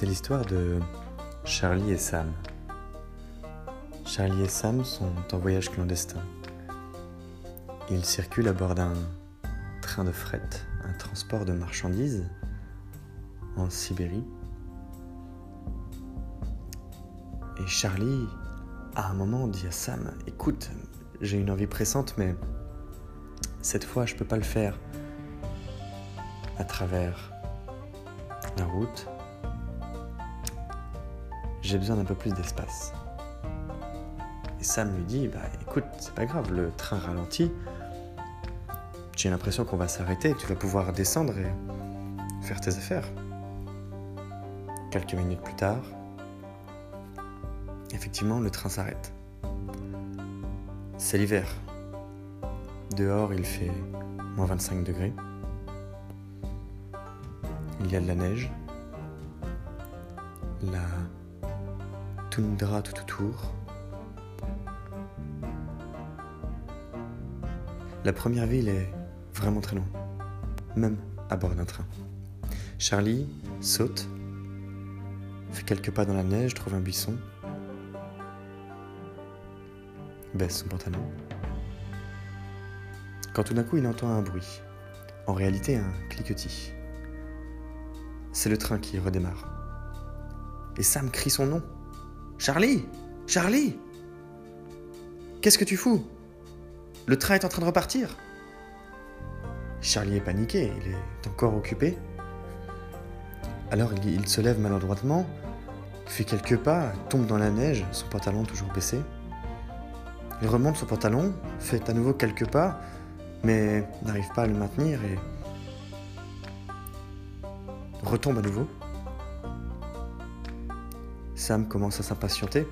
C'est l'histoire de Charlie et Sam. Charlie et Sam sont en voyage clandestin. Ils circulent à bord d'un train de fret, un transport de marchandises en Sibérie. Et Charlie, à un moment, dit à Sam Écoute, j'ai une envie pressante, mais cette fois, je peux pas le faire à travers la route. J'ai besoin d'un peu plus d'espace. Et Sam lui dit Bah écoute, c'est pas grave, le train ralentit. J'ai l'impression qu'on va s'arrêter, tu vas pouvoir descendre et faire tes affaires. Quelques minutes plus tard, effectivement, le train s'arrête. C'est l'hiver. Dehors, il fait moins 25 degrés. Il y a de la neige. La toundra tout autour. La première ville est vraiment très loin, même à bord d'un train. Charlie saute, fait quelques pas dans la neige, trouve un buisson, baisse son pantalon. Quand tout d'un coup il entend un bruit, en réalité un cliquetis. C'est le train qui redémarre. Et Sam crie son nom. Charlie Charlie Qu'est-ce que tu fous? Le train est en train de repartir. Charlie est paniqué, il est encore occupé. Alors il se lève maladroitement, fait quelques pas, tombe dans la neige, son pantalon toujours baissé. Il remonte son pantalon, fait à nouveau quelques pas, mais n'arrive pas à le maintenir et retombe à nouveau. Sam commence à s'impatienter.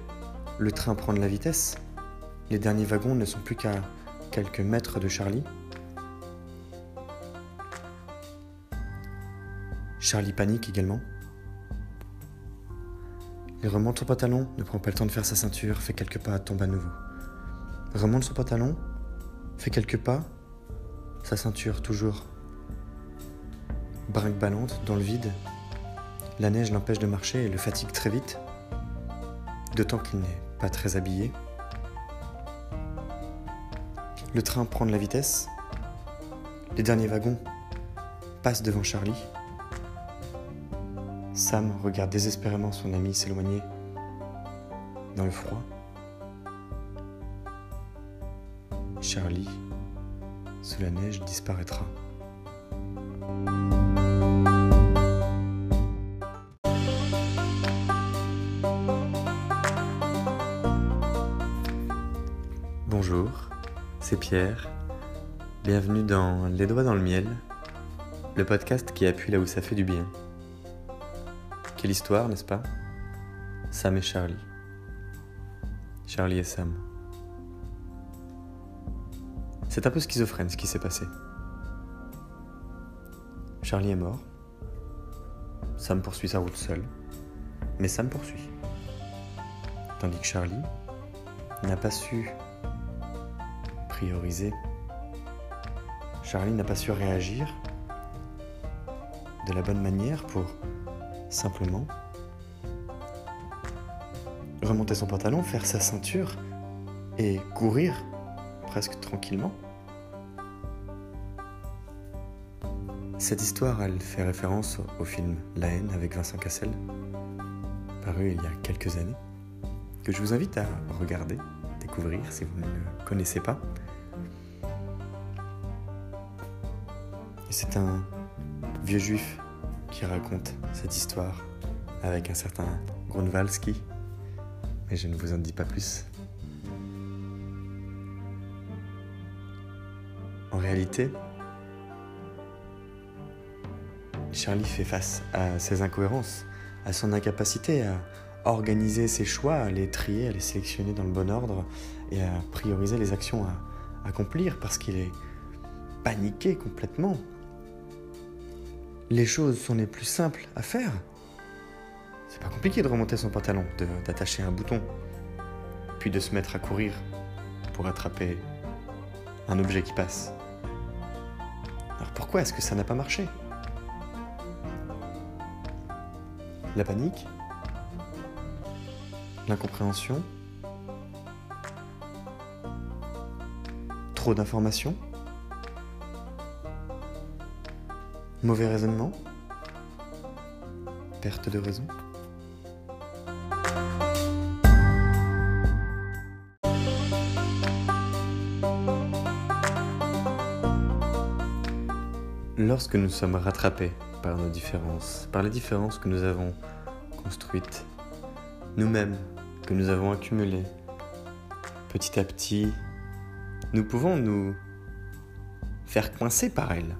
Le train prend de la vitesse. Les derniers wagons ne sont plus qu'à quelques mètres de Charlie. Charlie panique également. Il remonte son pantalon, ne prend pas le temps de faire sa ceinture, fait quelques pas, tombe à nouveau. Remonte son pantalon, fait quelques pas, sa ceinture toujours brinque-ballante dans le vide. La neige l'empêche de marcher et le fatigue très vite, d'autant qu'il n'est pas très habillé. Le train prend de la vitesse. Les derniers wagons passent devant Charlie. Sam regarde désespérément son ami s'éloigner dans le froid. Charlie, sous la neige, disparaîtra. Pierre. Bienvenue dans Les Doigts dans le Miel, le podcast qui appuie là où ça fait du bien. Quelle histoire, n'est-ce pas? Sam et Charlie. Charlie et Sam. C'est un peu schizophrène ce qui s'est passé. Charlie est mort. Sam poursuit sa route seul. Mais Sam poursuit. Tandis que Charlie n'a pas su prioriser. Charlie n'a pas su réagir de la bonne manière pour simplement remonter son pantalon, faire sa ceinture et courir presque tranquillement. Cette histoire, fait référence au film La haine avec Vincent Cassel, paru il y a quelques années, que je vous invite à regarder, découvrir si vous ne le connaissez pas. Et c'est un vieux juif qui raconte cette histoire avec un certain Grunwaldski, mais je ne vous en dis pas plus. En réalité, Charlie fait face à ses incohérences, à son incapacité à organiser ses choix, à les trier, à les sélectionner dans le bon ordre et à prioriser les actions à accomplir parce qu'il est paniqué complètement. Les choses sont les plus simples à faire. C'est pas compliqué de remonter son pantalon, d'attacher un bouton, puis de se mettre à courir pour attraper un objet qui passe. Alors pourquoi est-ce que ça n'a pas marché? La panique? L'incompréhension? Trop d'informations? Mauvais raisonnement Perte de raison Lorsque nous sommes rattrapés par nos différences, par les différences que nous avons construites, nous-mêmes, que nous avons accumulées, petit à petit, nous pouvons nous faire coincer par elles.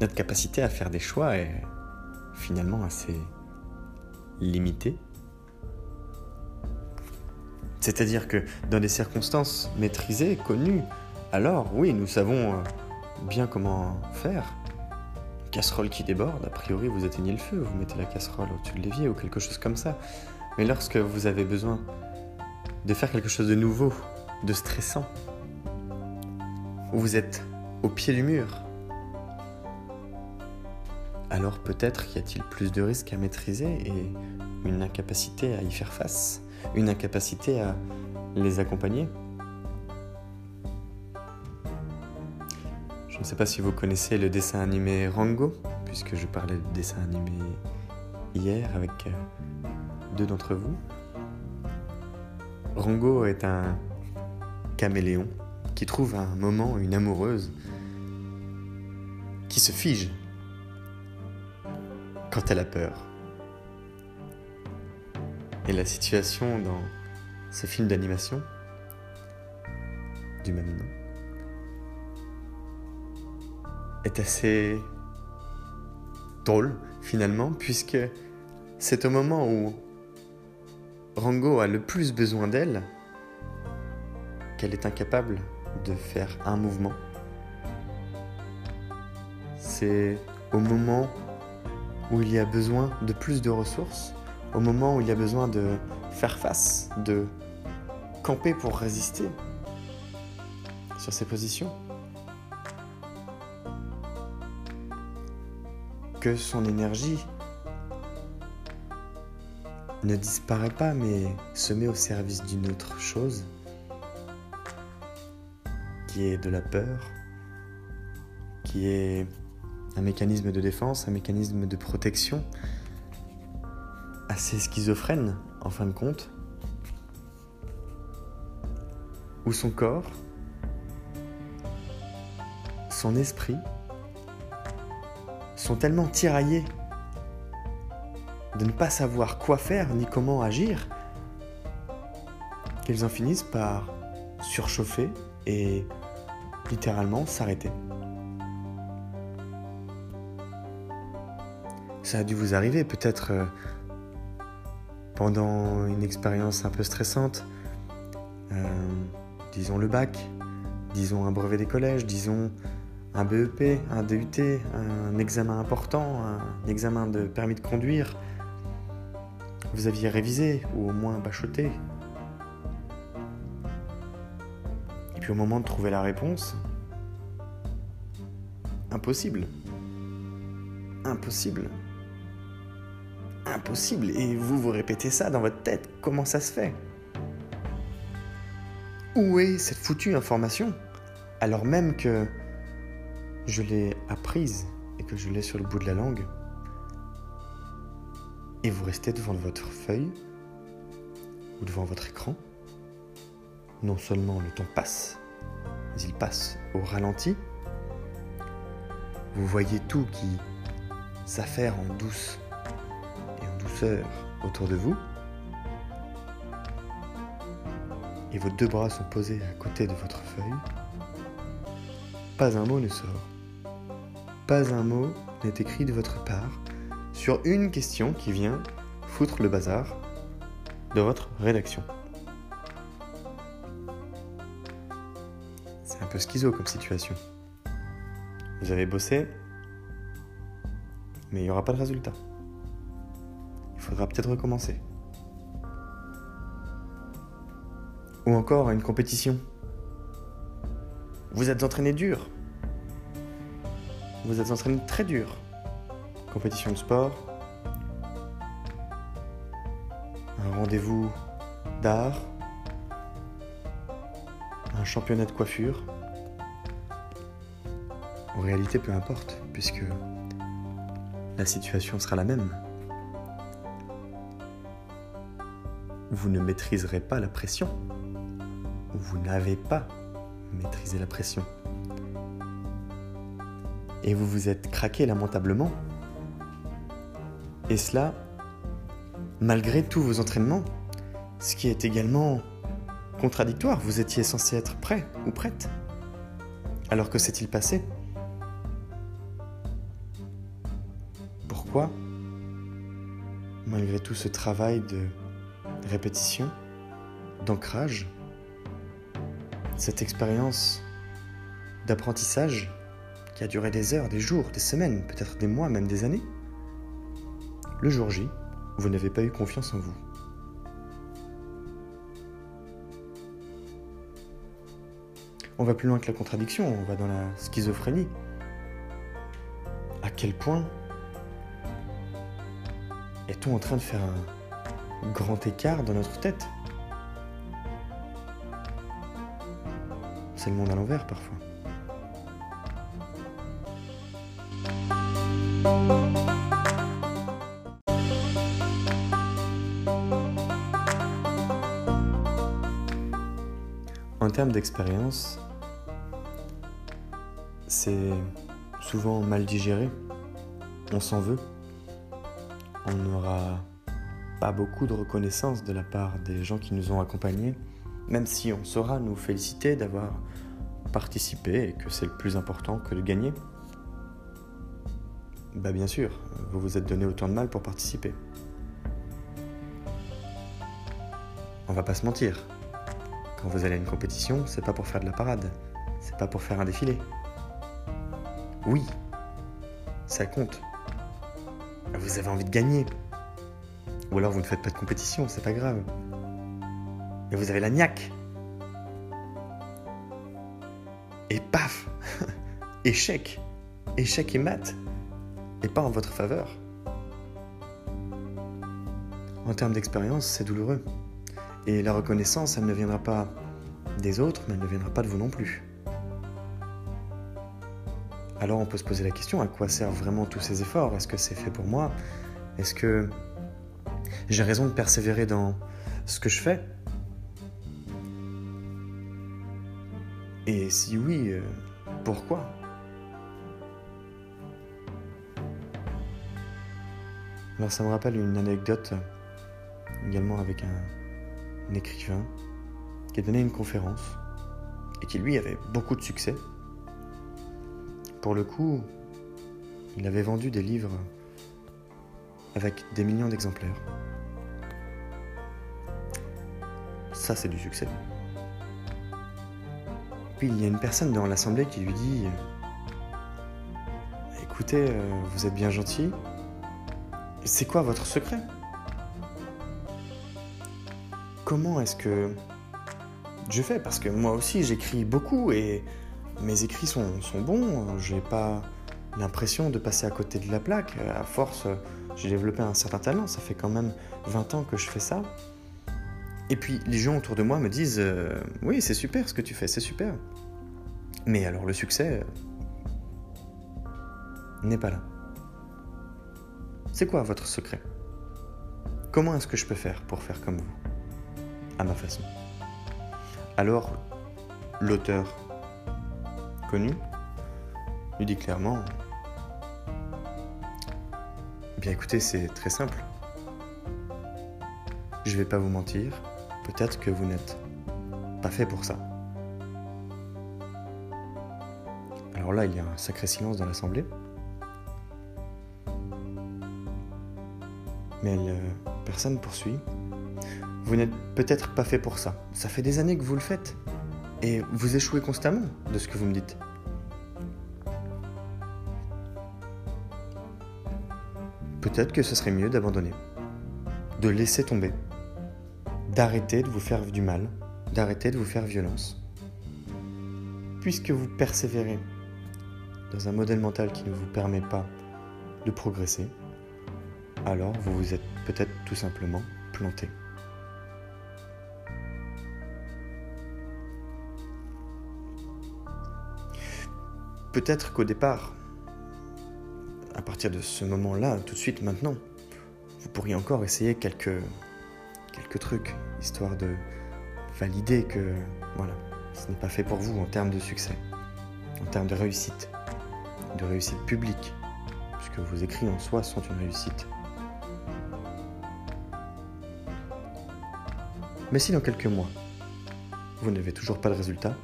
Notre capacité à faire des choix est finalement assez limitée. C'est-à-dire que dans des circonstances maîtrisées, connues, alors oui, nous savons euh, bien comment faire. casserole qui déborde, a priori vous éteignez le feu, vous mettez la casserole au-dessus de l'évier ou quelque chose comme ça. Mais lorsque vous avez besoin de faire quelque chose de nouveau, de stressant, où vous êtes au pied du mur, alors peut-être y a-t-il plus de risques à maîtriser et une incapacité à y faire face, une incapacité à les accompagner. Je ne sais pas si vous connaissez le dessin animé Rango, puisque je parlais de dessin animé hier avec euh, deux d'entre vous. Rango est un caméléon qui trouve à un moment une amoureuse qui se fige quand elle a peur. Et la situation dans ce film d'animation du même nom est assez drôle finalement, puisque c'est au moment où Rango a le plus besoin d'elle qu'elle est incapable de faire un mouvement. C'est au moment où il y a besoin de plus de ressources, au moment où il y a besoin de faire face, de camper pour résister sur ses positions. que son énergie ne disparaît pas mais se met au service d'une autre chose qui est de la peur, qui est un mécanisme de défense, un mécanisme de protection assez schizophrène en fin de compte, où son corps, son esprit sont tellement tiraillés de ne pas savoir quoi faire ni comment agir qu'ils en finissent par surchauffer et littéralement s'arrêter. Ça a dû vous arriver peut-être euh, pendant une expérience un peu stressante, euh, disons le bac, disons un brevet des collèges, disons un BEP, un DUT, un examen important, un examen de permis de conduire, vous aviez révisé ou au moins bachoté. Et puis au moment de trouver la réponse, impossible. Impossible. Impossible. Et vous vous répétez ça dans votre tête. Comment ça se fait? Où est cette foutue information? Alors même que je l'ai apprise et que je l'ai sur le bout de la langue, et vous restez devant votre feuille ou devant votre écran, non seulement le temps passe, mais il passe au ralenti, vous voyez tout qui s'affaire en douce autour de vous, et vos deux bras sont posés à côté de votre feuille, pas un mot ne sort pas un mot n'est écrit de votre part sur une question qui vient foutre le bazar de votre rédaction. C'est un peu schizo comme situation. Vous avez bossé, mais il n'y aura pas de résultat. Faudra peut-être recommencer. Ou encore à une compétition. Vous êtes entraîné dur, vous êtes entraîné très dur. Compétition de sport, un rendez-vous d'art, un championnat de coiffure. En réalité, peu importe, puisque la situation sera la même. Vous ne maîtriserez pas la pression. Vous n'avez pas maîtrisé la pression. Et vous vous êtes craqué lamentablement. Et cela, malgré tous vos entraînements, ce qui est également contradictoire. Vous étiez censé être prêt ou prête. Alors que s'est-il passé? Pourquoi, malgré tout ce travail de répétition, d'ancrage, cette expérience d'apprentissage qui a duré des heures, des jours, des semaines, peut-être des mois, même des années, le jour J, vous n'avez pas eu confiance en vous. On va plus loin que la contradiction, on va dans la schizophrénie. À quel point est-on en train de faire un grand écart dans notre tête C'est le monde à l'envers parfois. En termes d'expérience, c'est souvent mal digéré. On s'en veut. On n'aura pas beaucoup de reconnaissance de la part des gens qui nous ont accompagnés, même si on saura nous féliciter d'avoir participé et que c'est le plus important que de gagner. Bah bien sûr, vous vous êtes donné autant de mal pour participer. On va pas se mentir. Quand vous allez à une compétition, c'est pas pour faire de la parade, c'est pas pour faire un défilé. Oui, ça compte. Vous avez envie de gagner. Ou alors vous ne faites pas de compétition, c'est pas grave. Mais vous avez la niaque. Et paf Échec Échec et mat Et pas en votre faveur. En termes d'expérience, c'est douloureux. Et la reconnaissance, elle ne viendra pas des autres, mais elle ne viendra pas de vous non plus. Alors on peut se poser la question, à quoi servent vraiment tous ces efforts? Est-ce que c'est fait pour moi? Est-ce que j'ai raison de persévérer dans ce que je fais Et si oui, euh, pourquoi? Alors ça me rappelle une anecdote également avec un, écrivain qui a donné une conférence et qui lui avait beaucoup de succès. Pour le coup, il avait vendu des livres avec des millions d'exemplaires. C'est du succès. Puis il y a une personne dans l'assemblée qui lui dit Écoutez, euh, vous êtes bien gentil. C'est quoi votre secret? Comment est-ce que je fais? Parce que moi aussi, j'écris beaucoup et mes écrits sont, sont bons. J'ai pas l'impression de passer à côté de la plaque. À force, j'ai développé un certain talent. Ça fait quand même 20 ans que je fais ça. Et puis, les gens autour de moi me disent euh, Oui, c'est super ce que tu fais, c'est super. Mais alors, le succès n'est pas là. C'est quoi votre secret? Comment est-ce que je peux faire pour faire comme vous? À ma façon. Alors, l'auteur connu lui dit clairement Bien écoutez, c'est très simple. Je vais pas vous mentir, peut-être que vous n'êtes pas fait pour ça. Alors là, il y a un sacré silence dans l'assemblée. Mais la personne poursuit vous n'êtes peut-être pas fait pour ça. Ça fait des années que vous le faites. Et vous échouez constamment de ce que vous me dites. Peut-être que ce serait mieux d'abandonner, de laisser tomber, d'arrêter de vous faire du mal, d'arrêter de vous faire violence. Puisque vous persévérez dans un modèle mental qui ne vous permet pas de progresser, alors vous vous êtes peut-être tout simplement planté. Peut-être qu'au départ, à partir de ce moment-là, tout de suite maintenant, vous pourriez encore essayer quelques quelques trucs, histoire de valider que voilà, ce n'est pas fait pour vous en termes de succès, en termes de réussite, de réussite publique, puisque vos écrits en soi sont une réussite. Mais si dans quelques mois, vous n'avez toujours pas de résultat,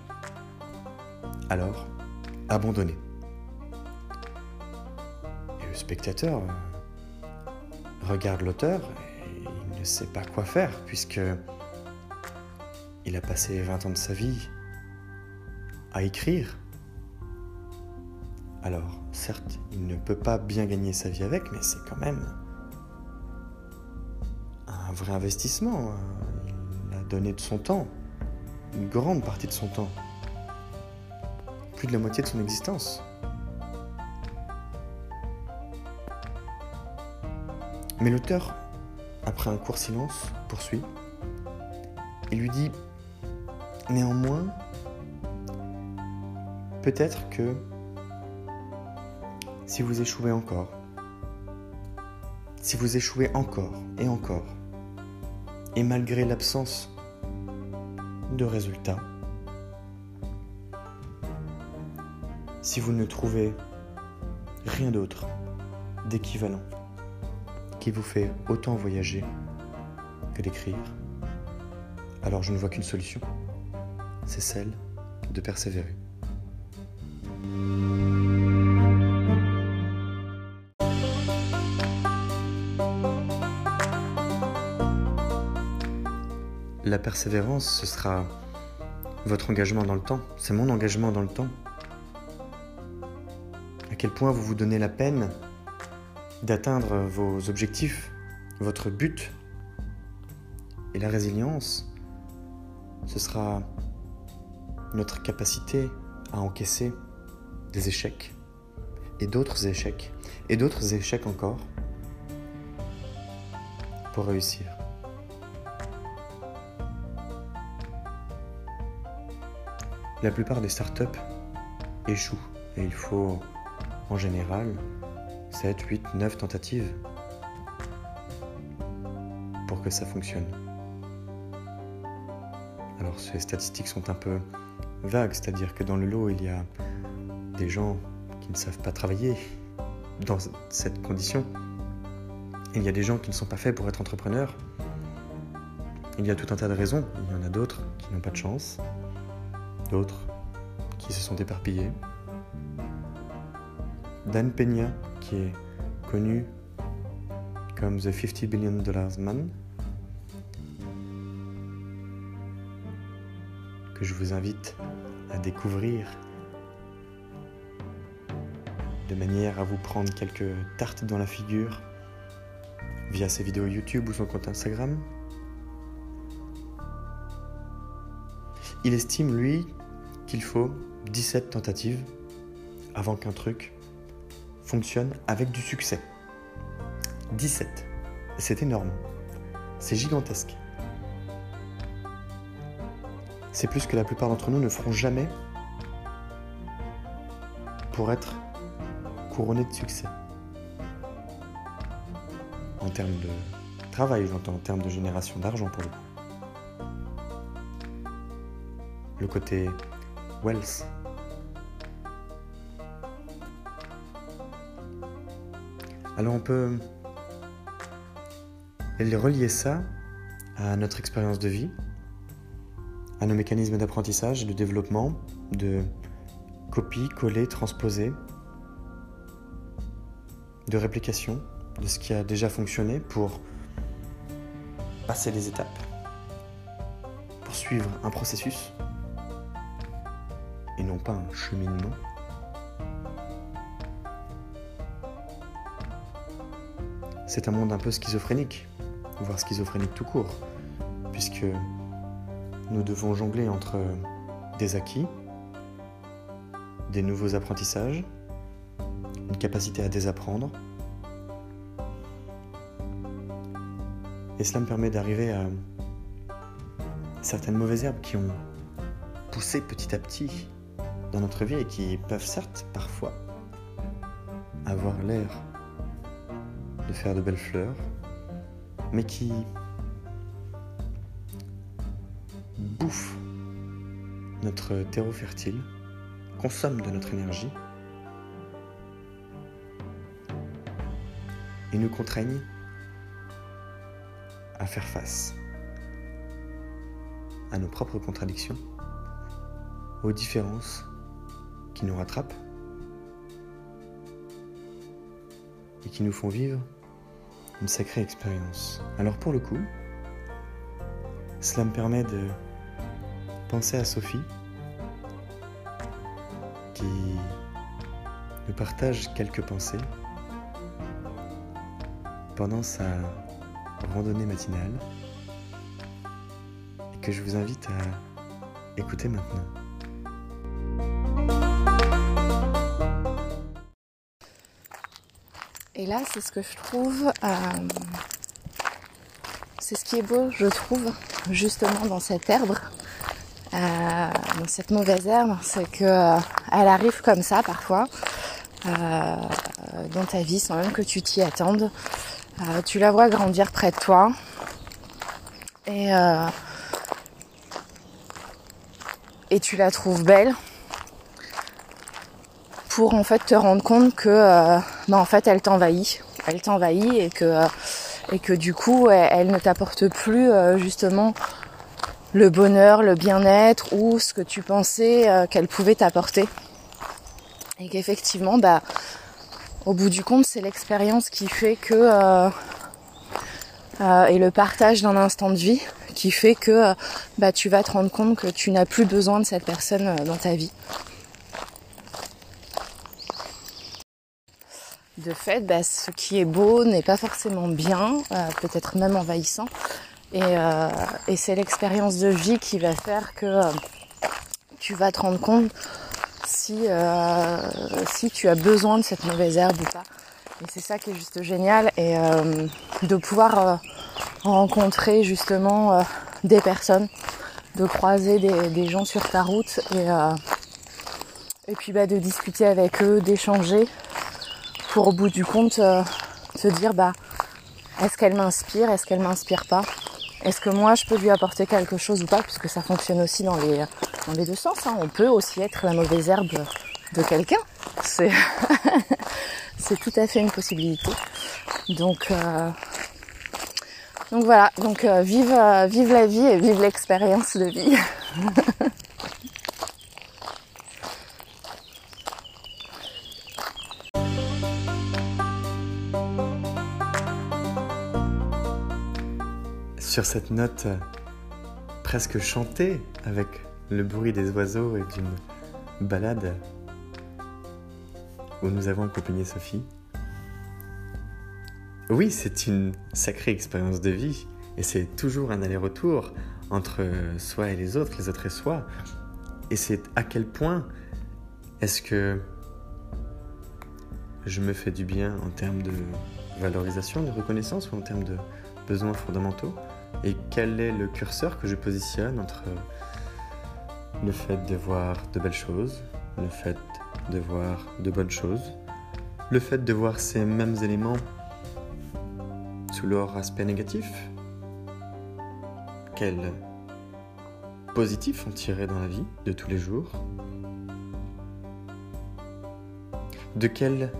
alors abandonnez. Et le spectateur euh, regarde l'auteur sait pas quoi faire puisque il a passé 20 ans de sa vie à écrire. Alors, certes, il ne peut pas bien gagner sa vie avec, mais c'est quand même un vrai investissement. Il a donné de son temps, une grande partie de son temps, plus de la moitié de son existence. Mais l'auteur, après un court silence, poursuit. Il lui dit Néanmoins, peut-être que si vous échouez encore, si vous échouez encore et encore, et malgré l'absence de résultats, si vous ne trouvez rien d'autre d'équivalent qui vous fait autant voyager que d'écrire, alors je ne vois qu'une solution c'est celle de persévérer. La persévérance, ce sera votre engagement dans le temps. C'est mon engagement dans le temps. À quel point vous vous donnez la peine d'atteindre vos objectifs, votre but. Et la résilience, ce sera notre capacité à encaisser des échecs et d'autres échecs et d'autres échecs encore pour réussir. La plupart des startups échouent et il faut en général 7, 8, 9 tentatives pour que ça fonctionne. Alors ces statistiques sont un peu vague, c'est-à-dire que dans le lot, il y a des gens qui ne savent pas travailler dans cette condition. Il y a des gens qui ne sont pas faits pour être entrepreneurs. Il y a tout un tas de raisons. Il y en a d'autres qui n'ont pas de chance, d'autres qui se sont éparpillés. Dan Peña, qui est connu comme The 50 Billion Dollars Man, que je vous invite à découvrir de manière à vous prendre quelques tartes dans la figure via ses vidéos YouTube ou son compte Instagram. Il estime, lui, qu'il faut 17 tentatives avant qu'un truc fonctionne avec du succès. 17. C'est énorme. C'est gigantesque. C'est plus que la plupart d'entre nous ne feront jamais pour être couronnés de succès. En termes de travail, j'entends, en termes de génération d'argent pour le coup. Le côté wealth. Alors on peut relier ça à notre expérience de vie, à nos mécanismes d'apprentissage, de développement, de copie, coller, transposer, de réplication de ce qui a déjà fonctionné pour passer les étapes, pour suivre un processus et non pas un cheminement. C'est un monde un peu schizophrénique, voire schizophrénique tout court, puisque nous devons jongler entre des acquis, des nouveaux apprentissages, une capacité à désapprendre. Et cela me permet d'arriver à certaines mauvaises herbes qui ont poussé petit à petit dans notre vie et qui peuvent certes parfois avoir l'air de faire de belles fleurs, mais qui bouffent notre terreau fertile, consomment de notre énergie et nous contraignent à faire face à nos propres contradictions, aux différences qui nous rattrapent et qui nous font vivre une sacrée expérience. Alors pour le coup, cela me permet de penser à Sophie qui nous partage quelques pensées pendant sa randonnée matinale que je vous invite à écouter maintenant. Et là, c'est ce que je trouve, euh, c'est ce qui est beau, je trouve, justement dans cette herbe, euh, dans cette mauvaise herbe, c'est que euh, elle arrive comme ça parfois. Dans ta vie sans même que tu t'y attendes. tu la vois grandir près de toi. Et et tu la trouves belle pour en fait te rendre compte que bah, en fait elle t'envahit, elle t'envahit et que euh, et que du coup elle, ne t'apporte plus euh, justement le bonheur, le bien-être ou ce que tu pensais qu'elle pouvait t'apporter. Et qu'effectivement bah au bout du compte c'est l'expérience qui fait que et le partage d'un instant de vie qui fait que bah tu vas te rendre compte que tu n'as plus besoin de cette personne dans ta vie. De fait, bah, ce qui est beau n'est pas forcément bien, euh, peut-être même envahissant. Euh, et, c'est l'expérience de vie qui va faire que euh, tu vas te rendre compte si, tu as besoin de cette mauvaise herbe ou pas. Et c'est ça qui est juste génial. Et de pouvoir rencontrer justement des personnes, de croiser des, gens sur ta route et, et puis bah, de discuter avec eux, d'échanger pour au bout du compte euh, se dire bah est-ce qu'elle m'inspire, est-ce qu'elle m'inspire pas? Est-ce que moi je peux lui apporter quelque chose ou pas? Puisque ça fonctionne aussi dans les, dans les deux sens. Hein. On peut aussi être la mauvaise herbe de quelqu'un. C'est, c'est tout à fait une possibilité. Donc, euh, donc voilà. Donc euh, vive, vive la vie et vive l'expérience de vie. sur cette note euh, presque chantée avec le bruit des oiseaux et d'une balade où nous avons accompagné Sophie. Oui, c'est une sacrée expérience de vie et c'est toujours un aller-retour entre soi et les autres, les autres et soi. Et c'est à quel point est-ce que je me fais du bien en termes de valorisation, de reconnaissance ou en termes de besoins fondamentaux? Et quel est le curseur que je positionne entre le fait de voir de belles choses, le fait de voir de bonnes choses, le fait de voir ces mêmes éléments sous leur aspect négatif? Quel positif en tirer dans la vie de tous les jours? De quel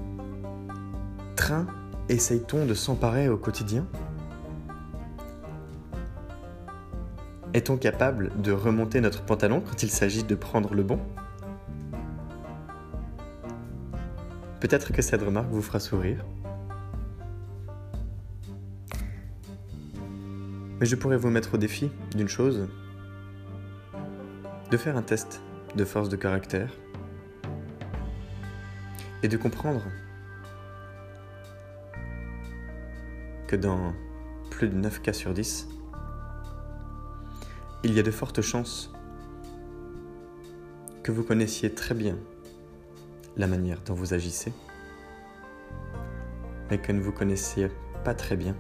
train essaye-t-on de s'emparer au quotidien? Est-on capable de remonter notre pantalon quand il s'agit de prendre le bon? Peut-être que cette remarque vous fera sourire. Mais je pourrais vous mettre au défi d'une chose, de faire un test de force de caractère. Et de comprendre que dans plus de 9 cas sur 10, il y a de fortes chances que vous connaissiez très bien la manière dont vous agissez, mais que ne vous connaissiez pas très bien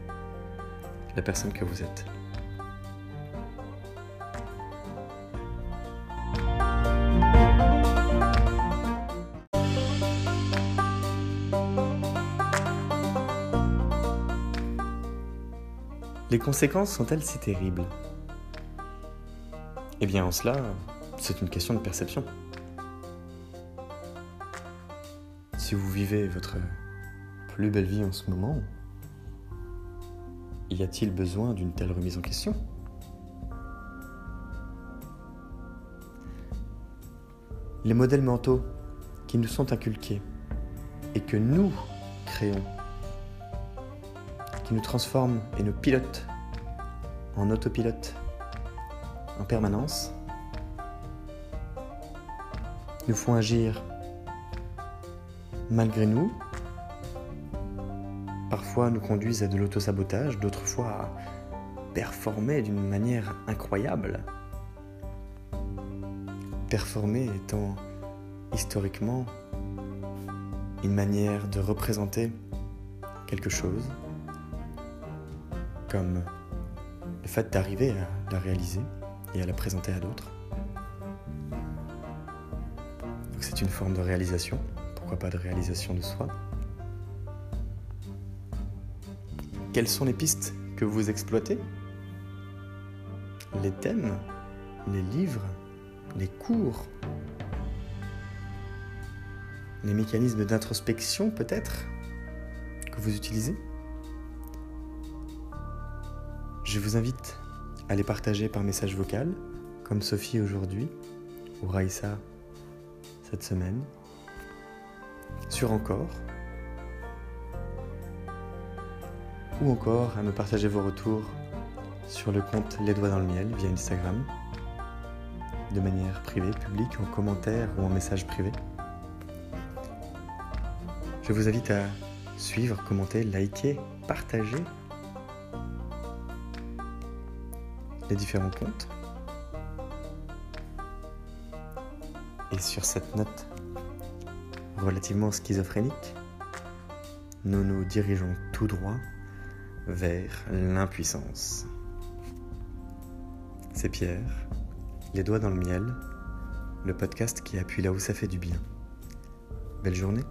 la personne que vous êtes. Les conséquences sont-elles si terribles? Eh bien en cela, c'est une question de perception. Si vous vivez votre plus belle vie en ce moment, y a-t-il besoin d'une telle remise en question? Les modèles mentaux qui nous sont inculqués et que nous créons, qui nous transforment et nous pilotent en autopilote en permanence, nous font agir malgré nous, parfois nous conduisent à de l'autosabotage, d'autres fois à performer d'une manière incroyable. Performer étant historiquement une manière de représenter quelque chose, comme le fait d'arriver à la réaliser et à la présenter à d'autres. Donc c'est une forme de réalisation, pourquoi pas de réalisation de soi? Quelles sont les pistes que vous exploitez? Les thèmes? Les livres? Les cours? Les mécanismes d'introspection peut-être que vous utilisez? Je vous invite à les partager par message vocal, comme Sophie aujourd'hui, ou Raïssa cette semaine, sur encore, ou encore à me partager vos retours sur le compte Les Doigts dans le Miel via Instagram, de manière privée, publique, en commentaire ou en message privé. Je vous invite à suivre, commenter, liker, partager les différents comptes. Et sur cette note relativement schizophrénique, nous nous dirigeons tout droit vers l'impuissance. C'est Pierre, les doigts dans le miel, le podcast qui appuie là où ça fait du bien. Belle journée